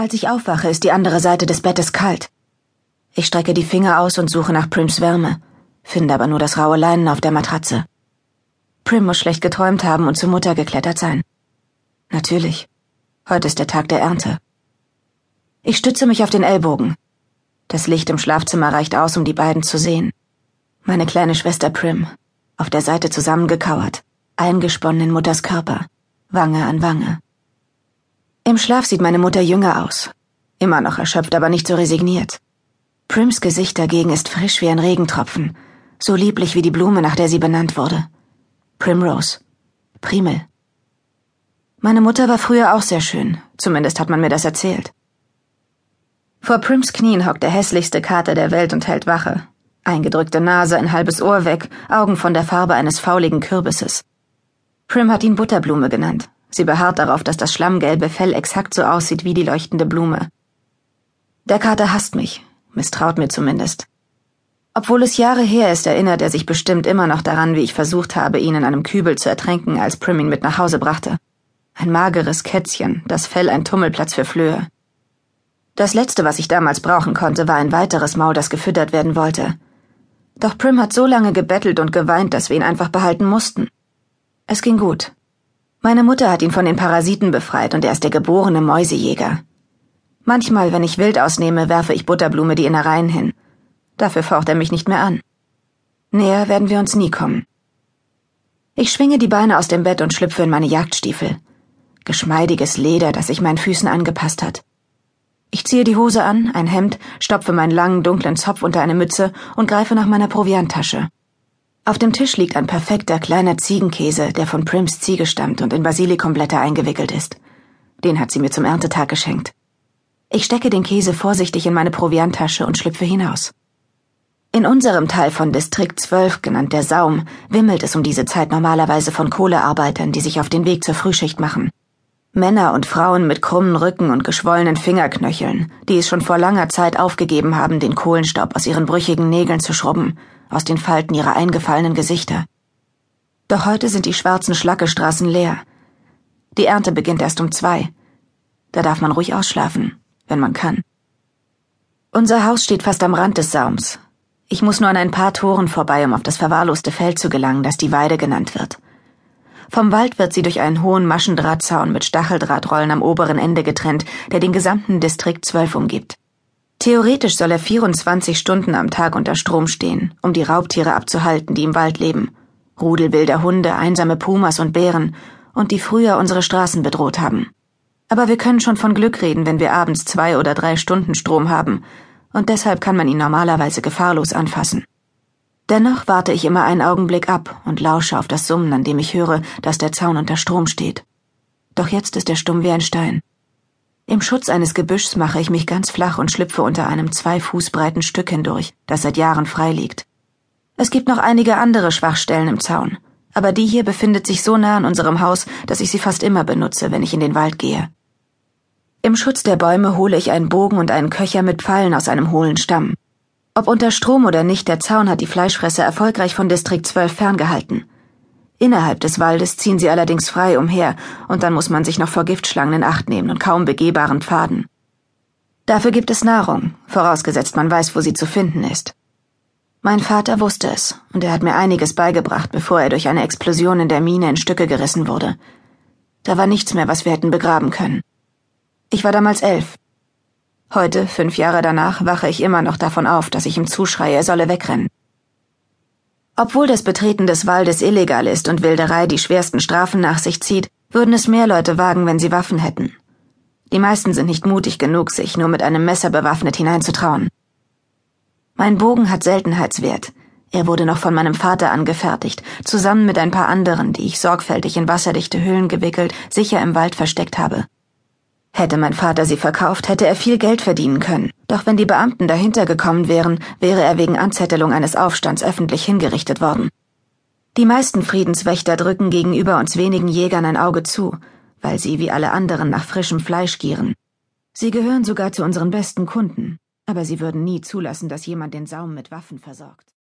Als ich aufwache, ist die andere Seite des Bettes kalt. Ich strecke die Finger aus und suche nach Prims Wärme, finde aber nur das raue Leinen auf der Matratze. Prim muss schlecht geträumt haben und zur Mutter geklettert sein. Natürlich. Heute ist der Tag der Ernte. Ich stütze mich auf den Ellbogen. Das Licht im Schlafzimmer reicht aus, um die beiden zu sehen. Meine kleine Schwester Prim, auf der Seite zusammengekauert, eingesponnen in Mutters Körper, Wange an Wange. Im Schlaf sieht meine Mutter jünger aus. Immer noch erschöpft, aber nicht so resigniert. Prims Gesicht dagegen ist frisch wie ein Regentropfen, so lieblich wie die Blume, nach der sie benannt wurde. Primrose. Primel. Meine Mutter war früher auch sehr schön, zumindest hat man mir das erzählt. Vor Prims Knien hockt der hässlichste Kater der Welt und hält Wache. Eingedrückte Nase, ein halbes Ohr weg, Augen von der Farbe eines fauligen Kürbisses. Prim hat ihn Butterblume genannt, Sie beharrt darauf, dass das schlammgelbe Fell exakt so aussieht wie die leuchtende Blume. Der Kater hasst mich, misstraut mir zumindest. Obwohl es Jahre her ist, erinnert er sich bestimmt immer noch daran, wie ich versucht habe, ihn in einem Kübel zu ertränken, als Prim ihn mit nach Hause brachte. Ein mageres Kätzchen, das Fell ein Tummelplatz für Flöhe. Das Letzte, was ich damals brauchen konnte, war ein weiteres Maul, das gefüttert werden wollte. Doch Prim hat so lange gebettelt und geweint, dass wir ihn einfach behalten mussten. Es ging gut. Meine Mutter hat ihn von den Parasiten befreit und er ist der geborene Mäusejäger. Manchmal, wenn ich wild ausnehme, werfe ich Butterblume die Innereien hin. Dafür faucht er mich nicht mehr an. Näher werden wir uns nie kommen. Ich schwinge die Beine aus dem Bett und schlüpfe in meine Jagdstiefel. Geschmeidiges Leder, das sich meinen Füßen angepasst hat. Ich ziehe die Hose an, ein Hemd, stopfe meinen langen, dunklen Zopf unter eine Mütze und greife nach meiner Provianttasche. Auf dem Tisch liegt ein perfekter kleiner Ziegenkäse, der von Prims Ziege stammt und in Basilikumblätter eingewickelt ist. Den hat sie mir zum Erntetag geschenkt. Ich stecke den Käse vorsichtig in meine Provianttasche und schlüpfe hinaus. In unserem Teil von Distrikt 12, genannt der Saum, wimmelt es um diese Zeit normalerweise von Kohlearbeitern, die sich auf den Weg zur Frühschicht machen. Männer und Frauen mit krummen Rücken und geschwollenen Fingerknöcheln, die es schon vor langer Zeit aufgegeben haben, den Kohlenstaub aus ihren brüchigen Nägeln zu schrubben aus den Falten ihrer eingefallenen Gesichter. Doch heute sind die schwarzen Schlackestraßen leer. Die Ernte beginnt erst um zwei. Da darf man ruhig ausschlafen, wenn man kann. Unser Haus steht fast am Rand des Saums. Ich muss nur an ein paar Toren vorbei, um auf das verwahrloste Feld zu gelangen, das die Weide genannt wird. Vom Wald wird sie durch einen hohen Maschendrahtzaun mit Stacheldrahtrollen am oberen Ende getrennt, der den gesamten Distrikt 12 umgibt. Theoretisch soll er 24 Stunden am Tag unter Strom stehen, um die Raubtiere abzuhalten, die im Wald leben. Rudel wilder Hunde, einsame Pumas und Bären und die früher unsere Straßen bedroht haben. Aber wir können schon von Glück reden, wenn wir abends zwei oder drei Stunden Strom haben, und deshalb kann man ihn normalerweise gefahrlos anfassen. Dennoch warte ich immer einen Augenblick ab und lausche auf das Summen, an dem ich höre, dass der Zaun unter Strom steht. Doch jetzt ist er stumm wie ein Stein. Im Schutz eines Gebüschs mache ich mich ganz flach und schlüpfe unter einem zwei Fuß breiten Stück hindurch, das seit Jahren frei liegt. Es gibt noch einige andere Schwachstellen im Zaun, aber die hier befindet sich so nah an unserem Haus, dass ich sie fast immer benutze, wenn ich in den Wald gehe. Im Schutz der Bäume hole ich einen Bogen und einen Köcher mit Pfeilen aus einem hohlen Stamm. Ob unter Strom oder nicht, der Zaun hat die Fleischfresser erfolgreich von Distrikt 12 ferngehalten. Innerhalb des Waldes ziehen sie allerdings frei umher, und dann muss man sich noch vor Giftschlangen in Acht nehmen und kaum begehbaren Pfaden. Dafür gibt es Nahrung, vorausgesetzt man weiß, wo sie zu finden ist. Mein Vater wusste es, und er hat mir einiges beigebracht, bevor er durch eine Explosion in der Mine in Stücke gerissen wurde. Da war nichts mehr, was wir hätten begraben können. Ich war damals elf. Heute, fünf Jahre danach, wache ich immer noch davon auf, dass ich ihm zuschreie, er solle wegrennen. Obwohl das Betreten des Waldes illegal ist und Wilderei die schwersten Strafen nach sich zieht, würden es mehr Leute wagen, wenn sie Waffen hätten. Die meisten sind nicht mutig genug, sich nur mit einem Messer bewaffnet hineinzutrauen. Mein Bogen hat Seltenheitswert. Er wurde noch von meinem Vater angefertigt, zusammen mit ein paar anderen, die ich sorgfältig in wasserdichte Hüllen gewickelt, sicher im Wald versteckt habe. Hätte mein Vater sie verkauft, hätte er viel Geld verdienen können. Doch wenn die Beamten dahinter gekommen wären, wäre er wegen Anzettelung eines Aufstands öffentlich hingerichtet worden. Die meisten Friedenswächter drücken gegenüber uns wenigen Jägern ein Auge zu, weil sie wie alle anderen nach frischem Fleisch gieren. Sie gehören sogar zu unseren besten Kunden, aber sie würden nie zulassen, dass jemand den Saum mit Waffen versorgt.